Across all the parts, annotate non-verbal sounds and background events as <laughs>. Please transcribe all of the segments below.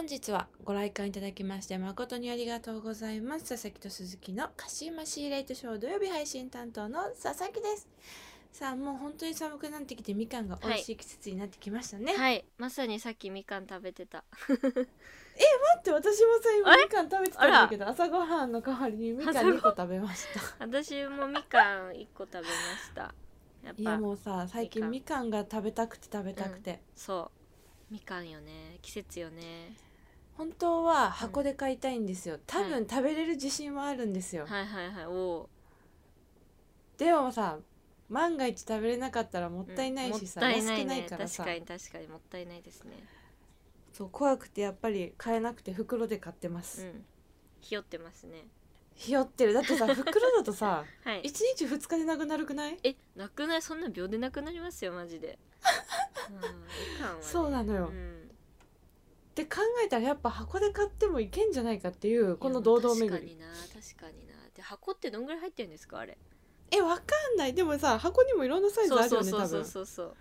本日はご来館いただきまして誠にありがとうございます。佐々木と鈴木のカシマシーレイトショー土曜日配信担当の佐々木です。さあもう本当に寒くなってきてみかんが美味しい季節になってきましたね、はい。まさにさっきみかん食べてた。<laughs> 待って私もさ今みかん食べてたんだけど朝ごはんの代わりにみかん2個食べました。<laughs> 私もみかん1個食べました。やっぱいやもうさ最近みみかんが食べたくて食べたくて、そう。みかんよね。季節よね本当は箱で買いたいんですよ。多は分食べれる自信はあるんですよ、はいはいはいおおでもさ万が一食べれなかったらもったいないしさ、もったいない安くないねからさ。確かに確かにもったいないですね。そう怖くてやっぱり買えなくて袋で買ってます、うん。ひよってますね。ひよってる。だってさ <laughs> 袋だとさはい。1日2日でなくなるくない？えなくない？そんな秒でなくなりますよマジで。うんね。そうなのよ。うんって考えたらやっぱ箱で買ってもいけんじゃないかっていうこの堂々巡り。確かにな確かにな。で箱ってどんぐらい入ってるんですかあれ？えわかんない。でもさ箱にもいろんなサイズあるよね多分。そうそう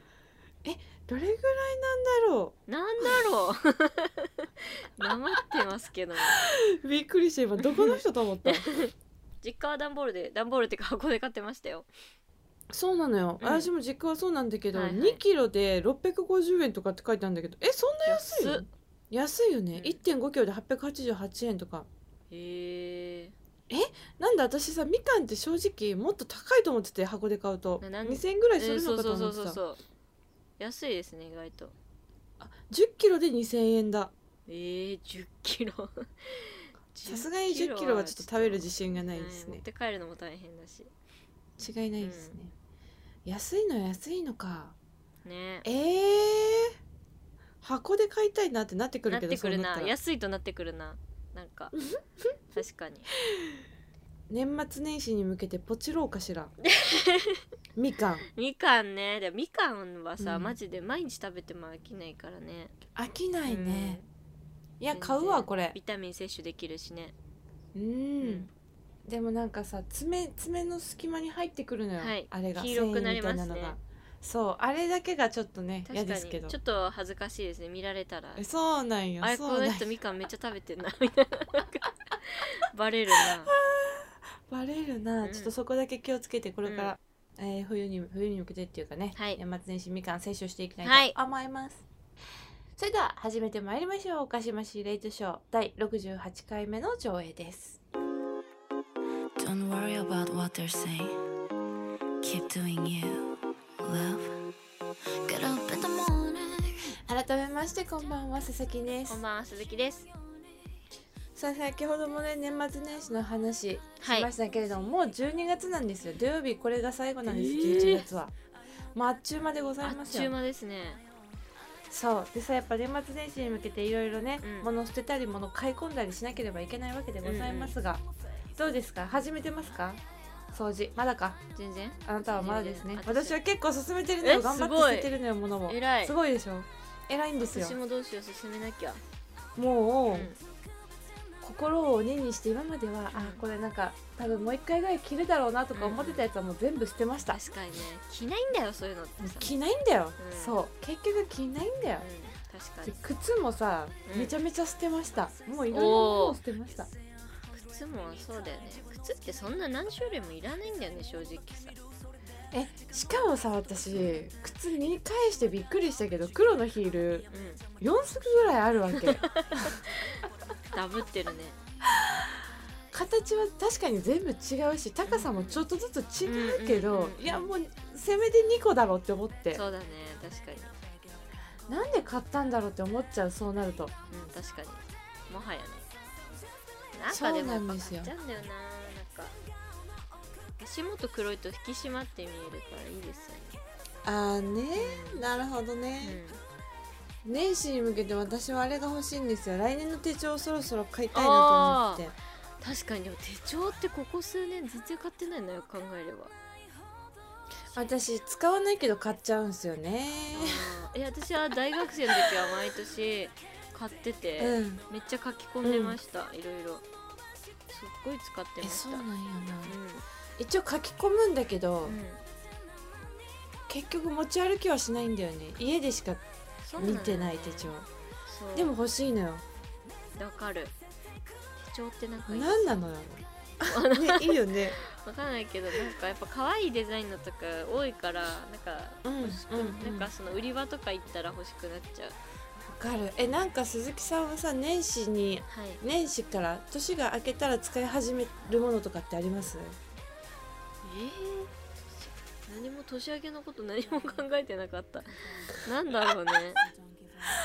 どれぐらいなんだろなんだろう。<laughs> なまってますけど。う <laughs> びっくりして今。どこの人と思った？<laughs> 実家は段ボールで段ボールっていうか箱で買ってましたよ。そうなのよ、うん。私も実家はそうなんだけど、はいはい。2キロで650円とかって書いてあるんだけど。えそんな安いの？安いよね、うん。1.5キロで888円とか。へえ？なんで私さみかんって正直もっと高いと思ってて箱で買うと。ななん2000円ぐらいするのかとそうそう思ってたそうそう。安いですね意外と。あ10キロで2000円だ。えー、10キロ。<laughs> さすがに10キロはちょっと食べる自信がないですね。持って帰るのも大変だし。違いないですね、安いのは安いのか。ね。えー、箱で買いたいなってなってくるけどなってくるな。そうなったら。安いとなってくるな。なんか。確かに。年末年始に向けてポチろうかしら。<laughs> みかん。みかんね。でもみかんはさ、うん。マジで毎日食べても飽きないからね。飽きないね、いや全然買うわこれ。ビタミン摂取できるしね。うん、ん。でもなんかさ爪爪の隙間に入ってくるのよ、はい。あれが。黄色くなりますね。繊維みたいなのがそうあれだけがちょっとね嫌ですけど。ちょっと恥ずかしいですね見られたら。えそうなんよ。あれこのそうなんよ。人みかんめっちゃ食べてんなみたいな。バレるな。<laughs> バレるな、うん。ちょっとそこだけ気をつけてこれから、えー冬に冬に向けてっていうかね、はい。年末年始みかん摂取していきたはい。いと思います、それでは始めてまいりましょう。おかしましレイトショー第68回目の上映です。Don't worry about what they're saying. Keep doing you, 改めましてこんばんは佐々木です。こんばんは鈴木です。さあ先ほどもね年末年始の話はい。しましたけれども、もう12月なんですよ。土曜日これが最後なんです、えー。11月は。もうあっちゅう間でござあっいますよ。ちゅう間ですね。そう。でさやっぱ年末年始に向けていろいろね、うん。物捨てたり物買い込んだりしなければいけないわけでございますが、どうですか？始めてますか？掃除。まだか？全然あなたはまだですね。私。は結構進めてるのえよ頑張って捨ててるのよ物を偉い。すごいでしょ。偉いんですよ。私もどうしよう進めなきゃ。もう、うん。心を鬼にして今までは、あこれなんか多分もう一回ぐらい着るだろうなとか思ってたやつはもう全部捨てました、確かにね。着ないんだよそういうのってさ。着ないんだよ、うん。そう。結局着ないんだよ、うん。確かでに靴もさ、うん。めちゃめちゃ捨てました。もういろんなものを捨てました靴もそうだよね。靴ってそんな何種類もいらないんだよね正直さ。えしかもさ私靴見返してびっくりしたけど黒のヒールうん。4足ぐらいあるわけ。<laughs> ダブってるね。形は確かに全部違うし高さもちょっとずつ違うけど、いやもうせめて2個だろうって思って。そうだね確かに。なんで買ったんだろうって思っちゃうそうなると。うん確かに。もはやねなんかでもやっぱ買っちゃうんだよななんか。足元黒いと引き締まって見えるからいいですよね。ああねなるほどね、うん。年始に向けて私はあれが欲しいんですよ。来年の手帳をそろそろ買いたいなと思って確かに。でも手帳ってここ数年全然買ってないのよ考えれば。私使わないけど買っちゃうんですよね。いや私は大学生の時は毎年買ってて、うん。めっちゃ書き込んでました、いろいろすっごい使ってえました。そうなんやな。う一応書き込むんだけど、ん、うん、結局持ち歩きはしないんだよね。家でしか見てない手帳。そう。でも欲しいのよ。わかる。手帳ってなんかいい何なのよ。ねいいよね。わかんないけどなんかやっぱ可愛いデザインのとか多いからなんかうん欲しく、うんうんなんかその売り場とか行ったら欲しくなっちゃう。わかる。えなんか鈴木さんはさ年始にはい。年始から年が明けたら使い始めるものとかってあります？えー、何も年明けのこと何も考えてなかった。なんだろうね。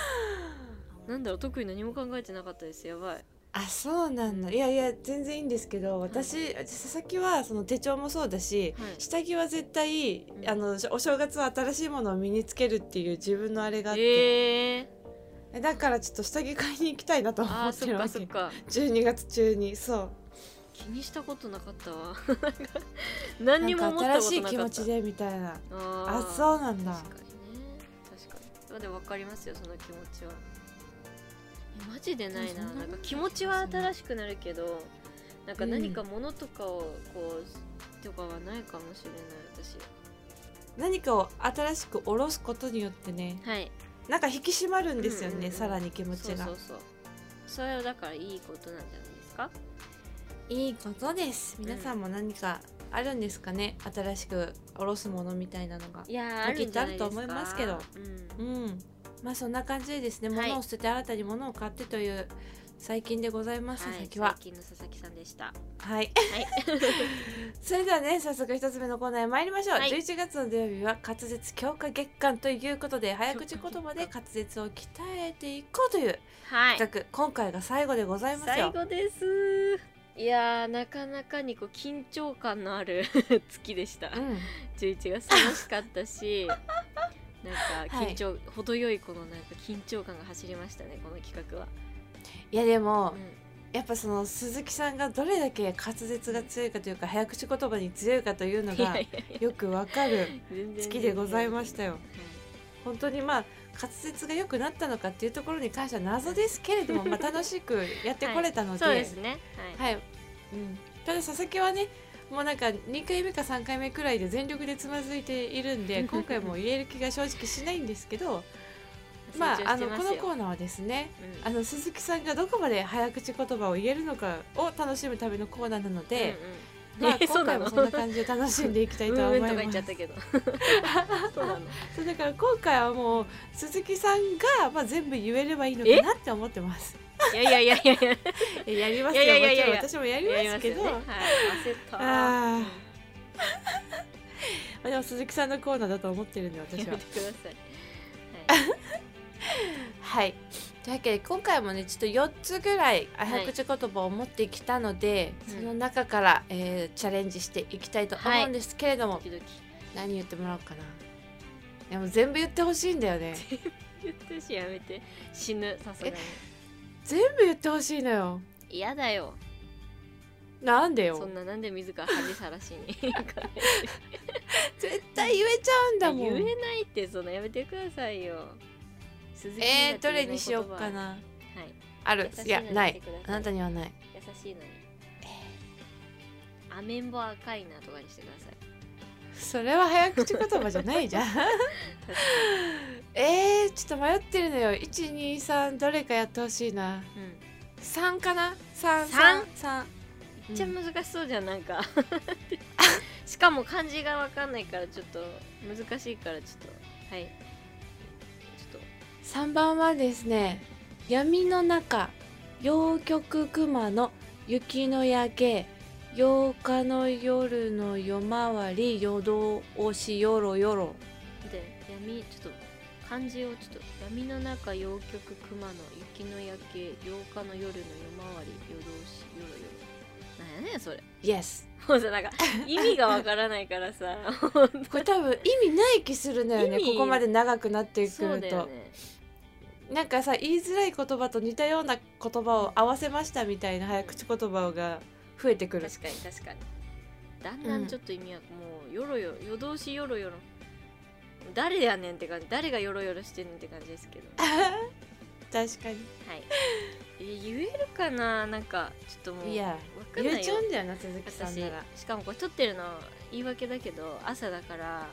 <laughs> なんだろう特に何も考えてなかったです。やばい。あそうなんだ。いやいや全然いいんですけど私佐々木はその手帳もそうだし、はい。下着は絶対、ん。あのお正月は新しいものを身につけるっていう自分のあれがあって、えー、えだからちょっと下着買いに行きたいなと思っってるわけ。かそっか。12月中にそう。気にしたことなかったわ。<laughs> 何にも思ったなんかことなかった。新しい気持ちでみたいな。あそうなんだ。確かにね。確かに。まあでも分かりますよその気持ちは。えマジでないな。なんか気持ちは新しくなるけどなんか何か物とかをこうとかはないかもしれない私。何かを新しく下ろすことによってね。はいなんか引き締まるんですよね、うんうんうん。さらに気持ちが。そうそうそう。それはだからいいことなんじゃないですか？いいことです。皆さんも何かあるんですかね、新しく下ろすものみたいなのが。いやきっとあると思いますけど。うん。うん。まあそんな感じでですね、はい。物を捨てて新たに物を買ってという最近でございます、はい佐々木は。最近の佐々木さんでした。はい。はい。<laughs> それではね早速一つ目のコーナーへ参りましょう、はい。11月の土曜日は滑舌強化月間ということで早口言葉で滑舌を鍛えていこうというはい。企画、今回が最後でございます最よ後です。いやーなかなかにこう緊張感のある <laughs> 月でした。うん。11月楽しかったし <laughs> なんかはい。緊張、程よいこのなんか緊張感が走りましたねこの企画は、いやでも、うん。やっぱその鈴木さんがどれだけ滑舌が強いかというか早口言葉に強いかというのがよくわかる月でございましたよ。はい本当にまあ滑舌が良くなったのかっていうところに関しては謎ですけれども <laughs> まあ楽しくやってこれたので、そうですね。はい、はい、うん、ただ佐々木はねもうなんか2回目か3回目くらいで全力でつまずいているんで <laughs> 今回も入れる気が正直しないんですけどまああのこのコーナーはですねうんあの鈴木さんがどこまで早口言葉を言えるのかを楽しむためのコーナーなので、うんうんまあ、<laughs> 今回もそんな感じで楽しんでいきたいと思います。ちゃったけどそうだから今回はもう鈴木さんが、まあ、全部言えればいいのかなって思ってます。いやいやいやいやいやりますよいやいやいやいやもちろん私もやりますけどねああでも鈴木さんのコーナーだと思ってるんで私はやめ。てくださいはいはい。というわけで今回もねちょっと4つぐらい早口言葉を持ってきたので、うん。その中から、えーチャレンジしていきたいと思うんですけれども、ドキドキ。何言ってもらおうかな。でも全部言ってほしいんだよね。言ってるしやめて。死ぬ。さすがに。全部言ってほしいのよ。嫌だよ。なんでよ。そん。ななんで自ら恥さらしに。<laughs> 絶対言えちゃうんだもん。言えないってそのやめてくださいよ鈴木えー、どれにしようかな。はいあるいいや、ないあなたにはない。優しいのにアメンボ赤いなとかにしてくださいそれは早口言葉じゃないじゃん。えー、ちょっと迷ってるのよ。1、2、3、どれかやってほしいな。うん3かな ?3、三3、3。めっちゃ難しそうじゃんなんかしかも漢字がわかんないからちょっと難しいからちょっとはい3番はですね闇の中陽極熊の雪の焼け8日の夜の夜回り夜通しよろよろとで闇ちょっと漢字をちょっと闇の中陽極熊の雪の焼け8日の夜の夜回り夜通しよろよろなんやねんそれ。Yes もうさなんか意味がわからないからさこれ多分意味ない気するのよねここまで長くなってくそうると、だよねなんかさ言いづらい言葉と似たような言葉を合わせましたみたいな早口言葉が増えてくる。確かに確かに。だんだんちょっと意味はもうよろよろ夜通しよろよろ。誰やねんって感じ。誰がよろよろしてんねんって感じですけど。<laughs> 確かに。はい。え言えるかな？なんかちょっともういやわかんないよ。言えちゃうんだよな鈴木さん私なら。しかもこれ撮ってるの言い訳だけど朝だからあの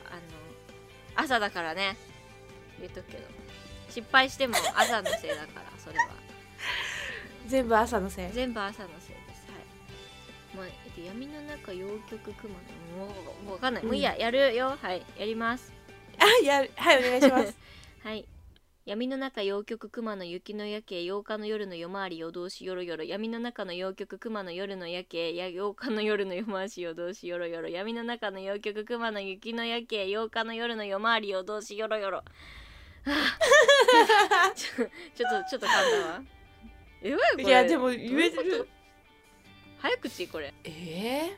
朝だからね。言っとくけど失敗しても朝のせいだからそれは。全部朝のせい。全部朝のせいです。はい。もうえっと闇の中陽極熊のもうもうわかんない、もういいややるよ。はい。やります。あ <laughs> やはいお願いします。<laughs> はい。闇の中陽極熊の雪の夜景8日の夜の夜回り夜通しよろよろ闇の中の陽極熊の夜の夜景や8日の夜の夜回し夜通しよろよろ闇の中の陽極熊の雪の夜景8日の夜の夜回り夜通しよろよろはあ <laughs> ちょちょっとちょっと噛んだわ。えわこれいやでも言えてると？早口？これ、ええ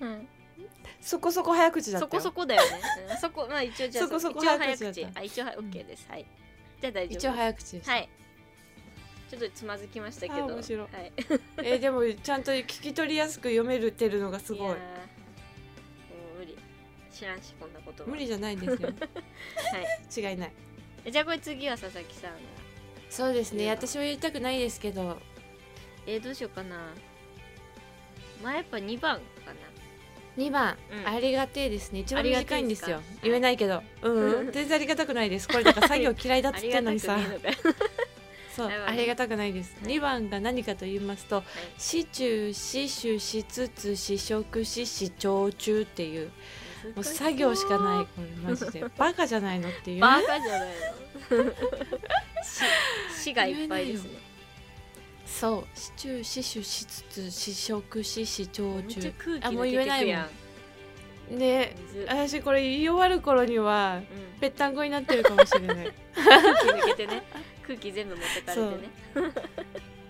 うん、そこそこ早口だったよ。そこそこだよね、うん、そこまあ一応じゃあ <laughs> そこそこ早早口あ一応は OK です、はい。じゃあ大丈夫。一応早口です、はい。ちょっとつまずきましたけど。あ面白い。はい。えーでもちゃんと聞き取りやすく読めるってるのがすごい知らんしこんなこと無理じゃないんですよ。<laughs> はい。違いない。えじゃあこれ次は佐々木さんが。そうですね。私は言いたくないですけど。えー、どうしようかな。まあやっぱ2番か2番、うん。ありがてえですね。一番ありが短いんですよ言えないけど。うん、うん、全然ありがたくないです。これだから作業嫌いだっつってんのにさ。<laughs> そう。ありがたくないです、はい。2番が何かと言いますと「死中死守しつつ死食し死長中」っていうもう作業しかないこれマジでバカじゃないのっていう。バカじゃないの。死 <laughs> 死がいっぱいですね。そう死中死守しつつ死食し死長中あもう言えないもん。くやんで水。私これ言い終わる頃にはうん。ぺったんこになってるかもしれない。空気抜けてね。空気全部持ってかれてね。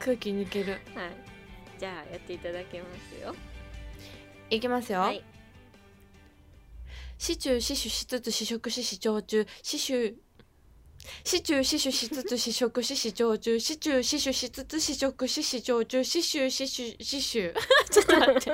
空気抜ける。はい。じゃあやっていただけますよ。いきますよ、はい死中死守しつつ試食し死長中死守死中死守しつつ試食し死長中死中死守しつつ試食し死長中死守死守死守ちょっと待って。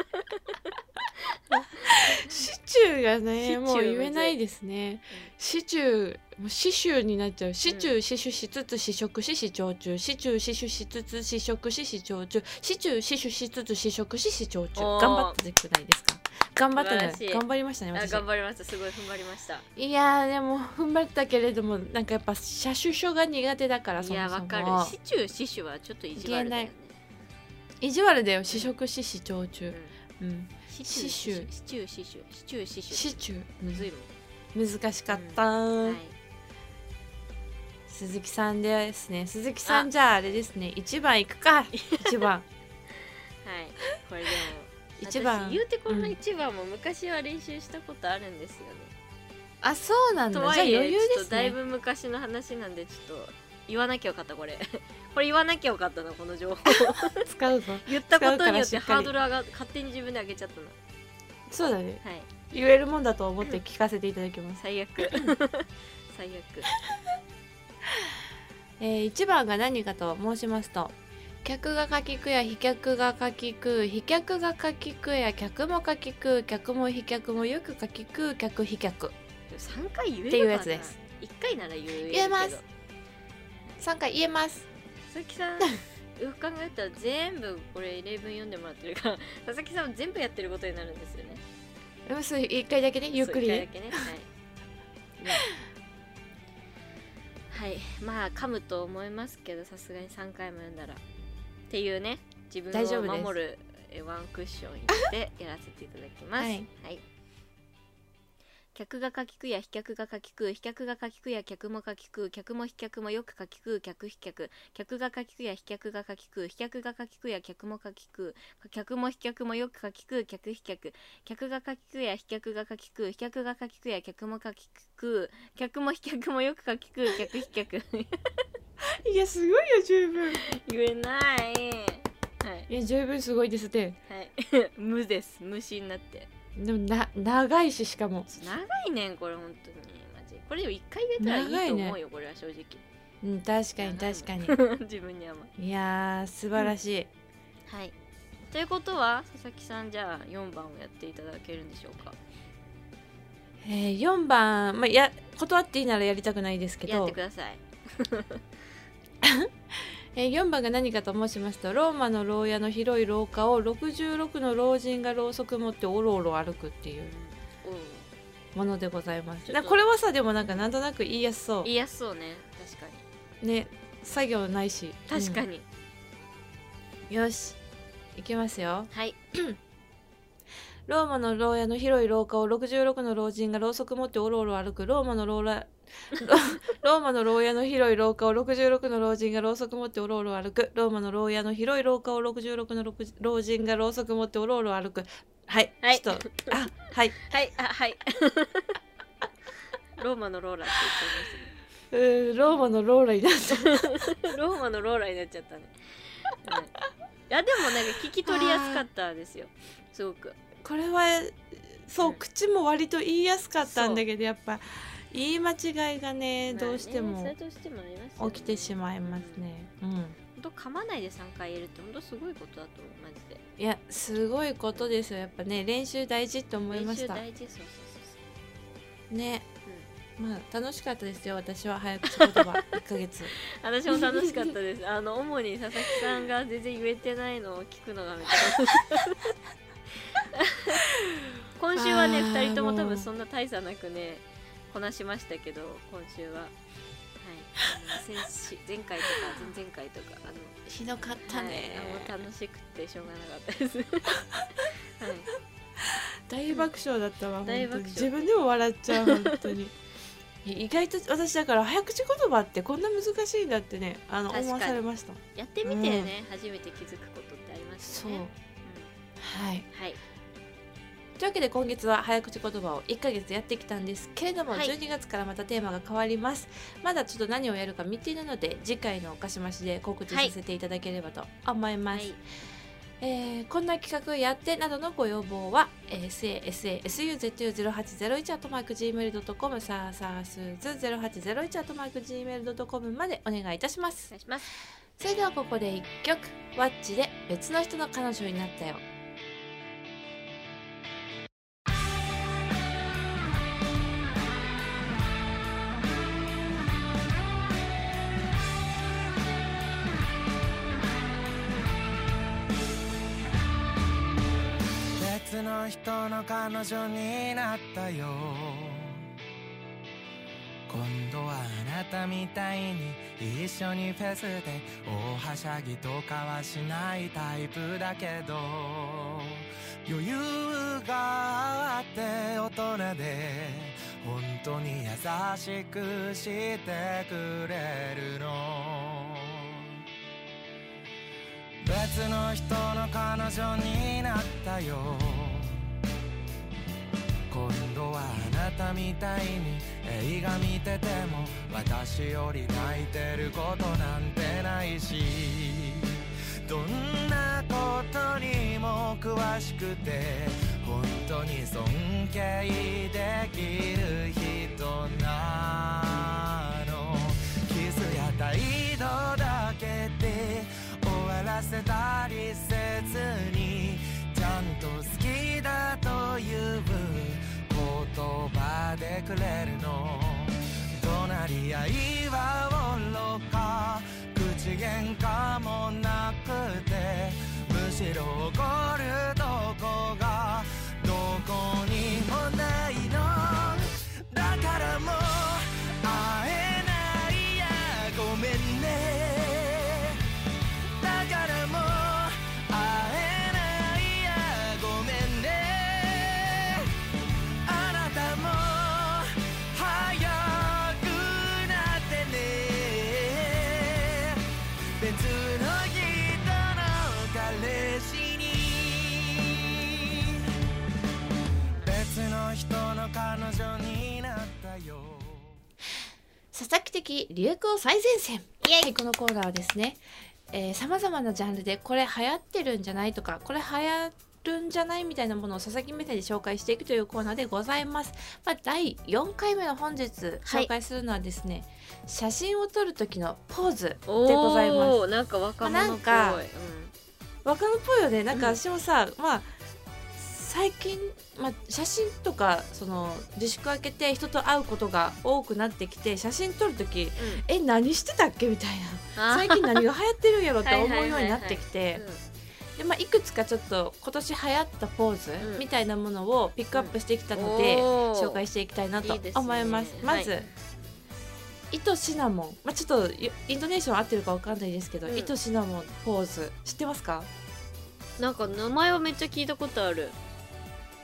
死中がね死中もう言えないですね。死中もう死守になっちゃう。死中死守しつつ死食し死長中死中死守しつつ死食し死長中。死中死守しつつ死食し死長中。頑張ったくないですか？頑張ったね。頑張りましたねあ私頑張りました。すごい踏ん張りました。いやーでも踏ん張ったけれどもなんかやっぱ車種書が苦手だからそいやもそも。わかる。死中死守はちょっと意地悪だよね。意地悪だよ試食し死長中。うん。うん死死中守死中死守死中死守死中むずい難しかった、もん。はい。鈴木さんですね。鈴木さんじゃああれですね。1番いくか。1番。<laughs> はい。これでも一番。私言うてこのうん。一番も昔は練習したことあるんですよね。あそうなんだ。じゃあ余裕ですちょっとだいねぶ昔の話なんでちょっと言わなきゃよかったこれ。<laughs> これ言わなきゃよかったなこの情報。<laughs> 使うぞ。<laughs> 言ったことによってハードル上が勝手に自分で上げちゃったなそうだね。はい。言えるもんだと思って聞かせていただきます、最悪。最悪。えー、1番が何かと申しますと客が書きくや飛脚が書きく飛脚が書きくや客も書きく客も飛脚もよく書きく客飛脚。3回言えるかな。っていうやつです。1回なら言え言えます3回言えます。佐々木さん <laughs> よく考えたら全部これ例文読んでもらってるから佐々木さんは全部やってることになるんですよね。うんそう1回だけねゆっくりね。はい。ね <laughs> はい。まあ噛むと思いますけどさすがに3回も読んだら。っていうね。自分を守るえワンクッション入れてやらせていただきます。はい客が書きくや飛脚が書きく飛脚が書きくや客も書きく客も飛脚もよく書きく客飛脚。客が書きくや飛脚が書きく飛脚が書きくや客も書きく客も飛脚もよく書きく客飛脚。客が書きくや飛脚が書きく飛脚が書きくや客も書きく客も飛脚もよく書きく客飛脚。いやすごいよ十分。言えない。はい。いや十分すごいですって。はい。<laughs> 無です。無心になってでもな長いししかも。長いねんこれ本当に。マジ。これを一回言えたらいいと思うよ、これは正直。うん確かに確かに。<laughs> 自分にはまいやー素晴らしい、はい。ということは佐々木さんじゃあ4番をやっていただけるんでしょうか？えー、4番、まあ、や断っていいならやりたくないですけやっどてください <laughs> えー、4番が何かと申しますとローマの牢屋の広い廊下を66の老人がろうそく持っておろおろ歩くっていうおものでございます。ちょっと。なこれはさでもなんかなんとなく言いやすそう。言いやすそうね。確かに。ね作業ないし。確かに、うん。よし。いきますよ。はい。<clears throat> ローマの牢屋の広い廊下を66の老人がろうそく持っておろおろ歩くローマの牢屋ロローマの牢屋の広い廊下を66の老人がろうそく持っておろおろ歩く。ローマの牢屋の広い廊下を66の老人がろうそく持っておろおろ歩く。はい、はい。ちょっとあはい。はいあはい。<laughs> ローマのローラってうーローマのローラになっちゃいました。<laughs> ローマのローラになっちゃったね、はい、いやでもなんか聞き取りやすかったですよ。すごく。これはそう、うん。口も割と言いやすかったんだけどやっぱ言い間違いがねどうしても起きてしまいますね。うん、本当噛まないで3回言えるって本当すごいことだと思うマジで。いやすごいことですよ。やっぱね練習大事って思いました。練習大事そうそうそう。ね、まあ楽しかったですよ私は。早口言葉。<laughs> 1ヶ月。私も楽しかったです。あの主に佐々木さんが全然言えてないのを聞くのがめっちゃ <laughs> <laughs> 今週はねあー2人とも多分そんな大差なくねこなしましたけど今週は。はい。先週 <laughs> 前回とか前々回とかあのひどかったね、はい、もう楽しくてしょうがなかったです。<laughs> はい。大爆笑だったわ本当に。大爆笑。自分でも笑っちゃう本当に。<laughs> 意外と私だから早口言葉ってこんな難しいんだってねあの思わされました。やってみてね、初めて気づくことってありますそう、よねはい。うんはいというわけで今月は早口言葉を1ヶ月やってきたんですけれども、はい。12月からまたテーマが変わります。まだちょっと何をやるか見ているので次回のおかしましで告知させていただければと思います、はい。えーこんな企画やってなどのご要望は、えー、sasasuzu0801 アットマーク gmail.com さあさあすず0801アットマーク gmail.com までお願いいたします。お願いします。それではここで1曲。ワッチで別の人の彼女になったよ人の彼女になったよ。今度はあなたみたいに一緒にフェスで大はしゃぎとかはしないタイプだけど。余裕があって大人で本当に優しくしてくれるの。別の人の彼女になったよ。みたいに映画見てても私より泣いてることなんてないしどんなことにも詳しくて本当に尊敬できる人なの。キスや態度だけで終わらせたりせずにちゃんと好きだという葉でくれるの。怒鳴り合いはおろか。口喧嘩もなくて。むしろ怒るとこが的流行最前線。はいこのコーナーはですねさまざまなジャンルでこれ流行ってるんじゃないとかこれ流行るんじゃないみたいなものを佐々木目線で紹介していくというコーナーでございます、まあ、第4回目の本日はい。紹介するのはですね、写真を撮る時のポーズでおございます。おなんか若者っぽい、なんか若者っぽいよね。なんかうん。私もさ、まあ最近、まあ、写真とかその自粛明けて人と会うことが多くなってきて写真撮る時うん。うんえ何してたっけみたいな。最近何が流行ってるんやろって <laughs> 思うようになってきて。うん。でまあいくつかちょっと今年流行ったポーズうん。みたいなものをピックアップしてきたので、紹介していきたいなといいですね。思います。まず、はい糸シナモン、まあ、ちょっとイイントネーション合ってるかわかんないですけど、うん。糸シナモンポーズ知ってますか？なんか名前はめっちゃ聞いたことある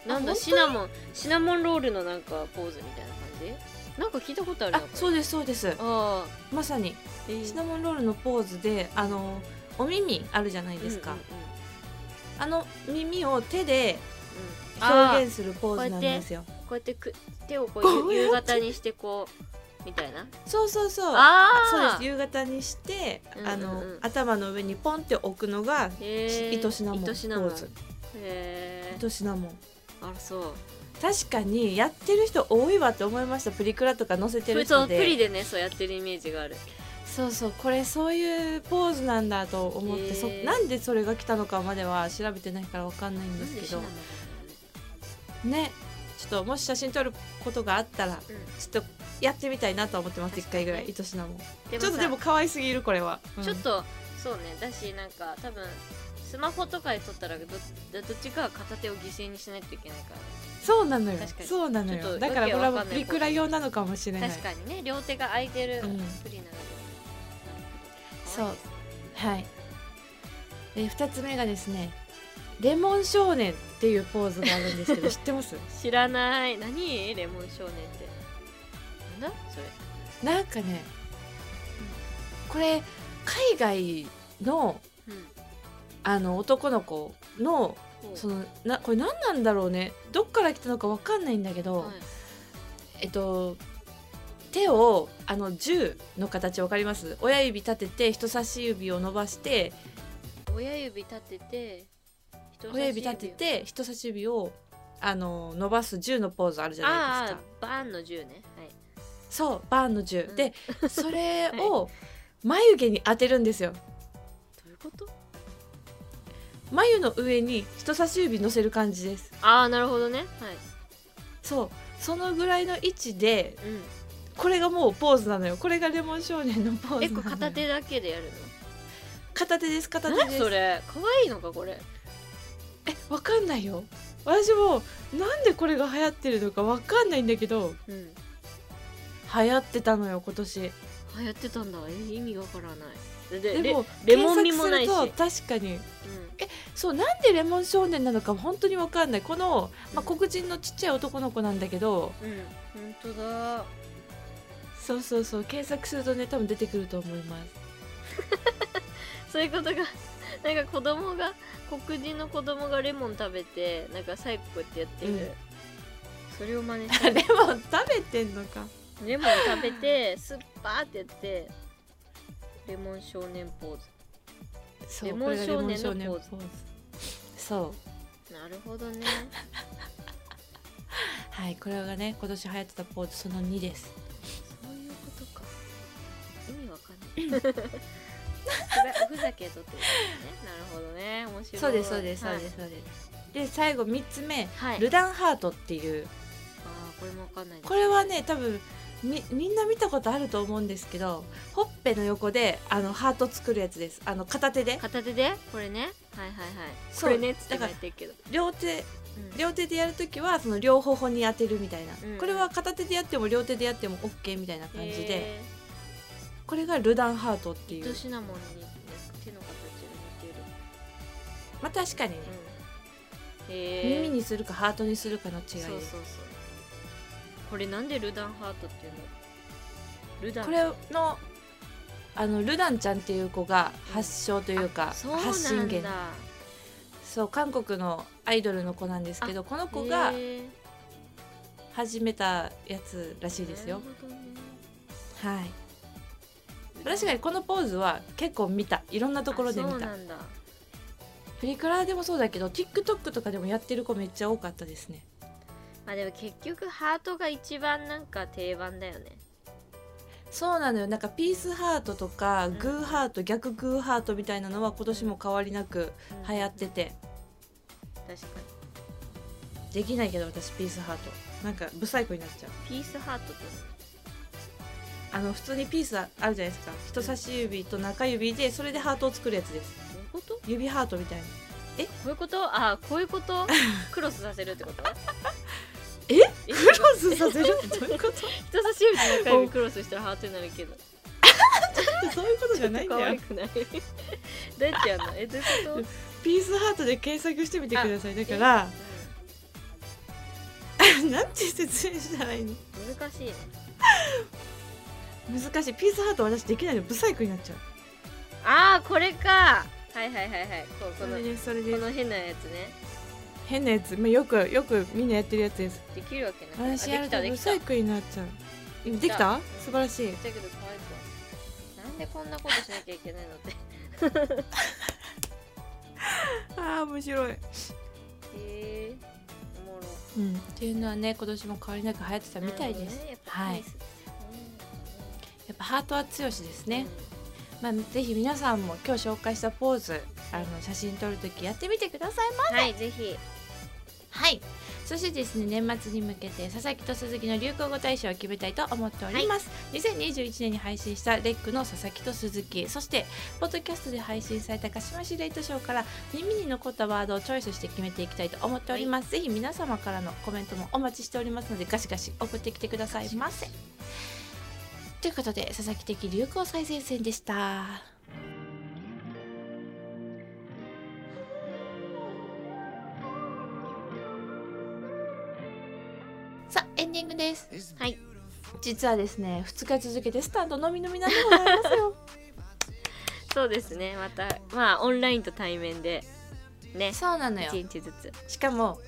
なんだシナモンシナモンロールのなんかポーズみたいな感じ？なんか聞いたことあるあそうですそうです。ああ。まさに。えー。シナモンロールのポーズであのお耳あるじゃないですか、うんうんうん。あの耳を手で表現するポーズなんですよ。こうやってく手をここう夕方にしてこうみたいな？そうそうそう。あそうあです。夕方にして、うんうんうん。あの頭の上にポンって置くのが糸シナモンポ糸シナモンーズ。へ糸シナモンーあらそう。確かにやってる人多いわって思いました。プリクラとか載せてる人で。プリでねそうやってるイメージがある。そうそうこれそういうポーズなんだと思って、そなんでそれが来たのかまでは調べてないからわかんないんですけど。ね。ちょっともし写真撮ることがあったらなん。ちょっとやってみたいなと思ってます一回ぐらい。糸シナモンうんちょっとでも可愛すぎるこれは、うん。ちょっとそうね。だしなんか多分スマホとかで撮ったらどどっちかは片手を犠牲にしないといけないから。そうなのよ。確かに。そうなのよ。だからこれはプリクラ用なのかもしれない。確かにね両手が空いてるうん。プリなので、そう。はい。で2つ目がですねレモン少年っていうポーズがあるんですけど <laughs> 知ってます？知らない。何？レモン少年って。なんだ？それ。なんかねこれ海外のうんあの男の子のそのなこれ何なんだろうね。どっから来たのかわかんないんだけど、はい。えっと手をあの銃の形わかります？親指立てて人差し指を伸ばして親指立てて人差し親指立てて人差し指をあの伸ばす銃のポーズあるじゃないですあかあバーンの銃ね。はい。そうバーンの銃、うん。でそれを <laughs> 眉毛に当てるんですよ。どういうこと？眉の上に人差し指乗せる感じです。ああなるほどね。はい。そう。そのぐらいの位置でうん。これがもうポーズなのよ。これがレモン少年のポーズなのよ。片手だけでやる片手です。片手です。それ？可愛いのかこれ？えわかんないよ。私もなんでこれが流行ってるのかわかんないんだけどうん。流行ってたのよ今年。流行ってたんだ。え意味わからない。ででもレレモン味もないし。確かにうんそうなんでレモン少年なのか本当にわかんない。この、まあ、うん黒人のちっちゃい男の子なんだけど。うん本当だ。そうそうそう検索するとね多分出てくると思います。<laughs> そういうことがなんか子供が黒人の子供がレモン食べてなんか最後こうやってやってる、うん。それを真似しあて。<laughs> レモン食べてんのか。レモン食べてスッパーってやってレモン少年ポーズレモン少年のポーズ。そう。なるほどね。<laughs> はいこれがね今年流行ってたポーズその2です。そういうことか。意味わかんない。<laughs> ふざけとってるね。なるほどね。面白い。そうですそうですそうですそうです、で最後3つ目、はい、はい、ルダンハートっていう。あーこれもわかんないですこれはね多分みみんな見たことあると思うんですけどほっぺの横であのハート作るやつです。あの片手で。片手で？これね？はいはいはい。そう。これねっつっててるけど、両手うん。両手でやるときはその両頬に当てるみたいな、うん。これは片手でやっても両手でやっても OK みたいな感じでへこれがルダンハートっていう。シナモンに手の形が似てる、まあ確かにね、うん、耳にするかハートにするかの違いそうそうそうこれなんでルダンハートっていうの？ルダン。これのあのルダンちゃんっていう子が発祥というか、そう発信源。だそう韓国のアイドルの子なんですけどこの子が始めたやつらしいですよ。ね。はい。確かにこのポーズは結構見た。いろんなところで見た。プリクラでもそうだけど TikTok とかでもやってる子めっちゃ多かったですねまあでも結局ハートが一番なんか定番だよね。そうなのよ。なんかピースハートとかん。グーハート逆グーハートみたいなのは今年も変わりなくうん。流行ってて。確かできないけど私ピースハート。なんかブサイクになっちゃう。にピースハートってあの普通にピースあるじゃないですか。人差し指と中指でそれでハートを作るやつです。どういうこと？指ハートみたいな。こういうこと？あこういうこと？クロスさせるってこと？ええクロスさせるってどういうこと？人差し指と中指クロスしたらハートになるけど。そういうことじゃないん可だよ。愛くない？どうやってやんの？えどういうこと？ピースハートで検索してみてください。だからなんて説明したらいいの？うん難しいね。難しい。ピースハート私できないの。ブサイクになっちゃう。あーこれか。はいはいはいはい。こうこそのれですそれです。この変なやつね変なやつ、まあ、よくよくみんなやってるやつです。できるわけない。私やるとブサイクになっちゃう。今できた。素晴らしい。だけど可愛くはなんでこんなことしなきゃいけないのって。<laughs> あー面白い、へえおもろ。うん、っていうのはね今年も変わりなく流行ってたみたいです、ねやっぱはい。ナイス。やっぱハートは強しですうん。ね、まあ、ぜひ皆さんも今日紹介したポーズあの写真撮るときやってみてくださいまうんはいぜひはい。そしてですね年末に向けて佐々木と鈴木の流行語大賞を決めたいと思っております、2021年に配信したレックの佐々木と鈴木。そしてポッドキャストで配信された鹿島市レイトショーから耳に残ったワードをチョイスして決めていきたいと思っております、ぜひ皆様からのコメントもお待ちしておりますのでガシガシ送ってきてくださいませ。ということで佐々木的流行最前線でしたディングです。はい。実はですね2日続けてスタンドのみのみなんでございますよ。<laughs> そうですね。またまあオンラインと対面でねそうなのよ。一日ずつ。しかも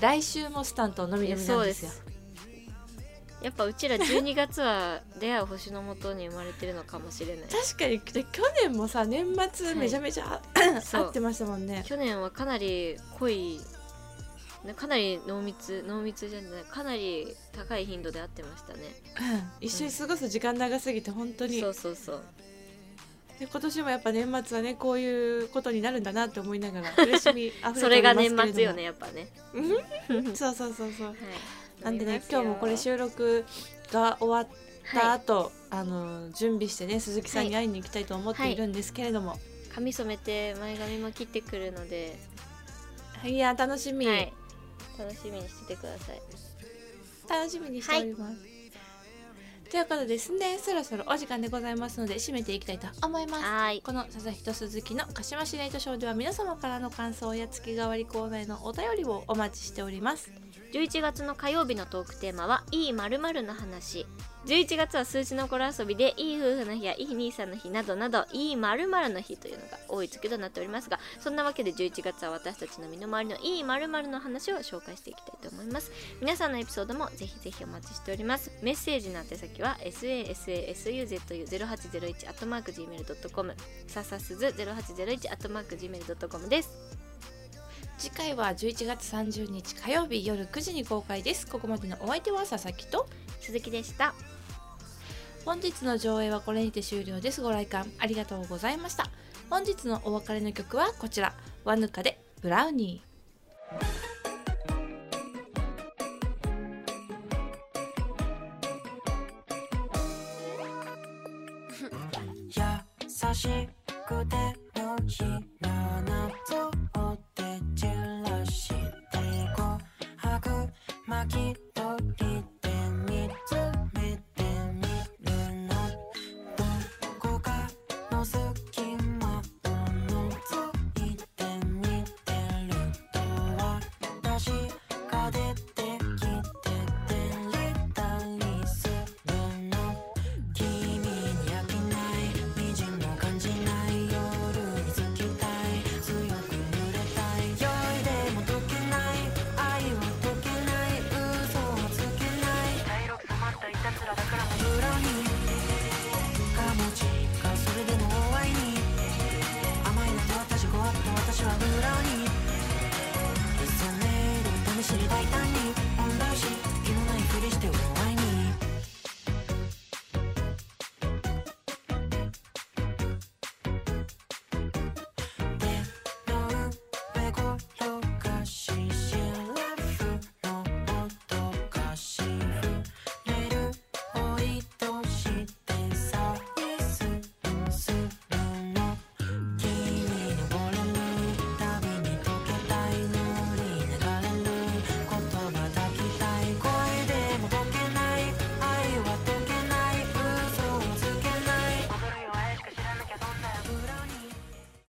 来週もスタントのみのみなんですよ。やっぱうちら12月は出会う星のもとに生まれてるのかもしれない。確かにで去年もさ年末めちゃめちゃ、そう。会ってましたもんね。去年はかなり濃いねかなり濃密濃密じゃないかなり高い頻度で会ってましたね。うん。一緒に過ごす時間長すぎて本当に。そうそうそう。で今年もやっぱ年末はねこういうことになるんだなって思いながら苦しみ <laughs> あふれてそれが年末よねやっぱね。<laughs> そうそうそうそう。はい。なんでね今日もこれ収録が終わったはい。後、あの準備してね鈴木さんに会いに行きたいと思っているんですけれども、髪染めて前髪も切ってくるので、い、や楽しみ、はい、楽しみにしててください。楽しみにしております、ということでですねそろそろお時間でございますので締めていきたいと思います。この佐々木と鈴木の鹿島市ナイトショーでは皆様からの感想や月替わりコーナーへのお便りをお待ちしております。11月の火曜日のトークテーマは「いいまるの話」11月は数字の語呂遊びでいい夫婦の日やいい兄さんの日などなどいいまるの日というのが多い月となっておりますがそんなわけで11月は私たちの身の回りのいいまるの話を紹介していきたいと思います。皆さんのエピソードもぜひぜひお待ちしております。メッセージの宛先は sasasuzu0801-gmail.com ささすず 0801-gmail.com です。次回は11月30日火曜日夜9時に公開です。ここまでのお相手は佐々木と鈴木でした本日の上映はこれにて終了です。ご来館ありがとうございました。本日のお別れの曲はこちら。ワヌカでブラウニー。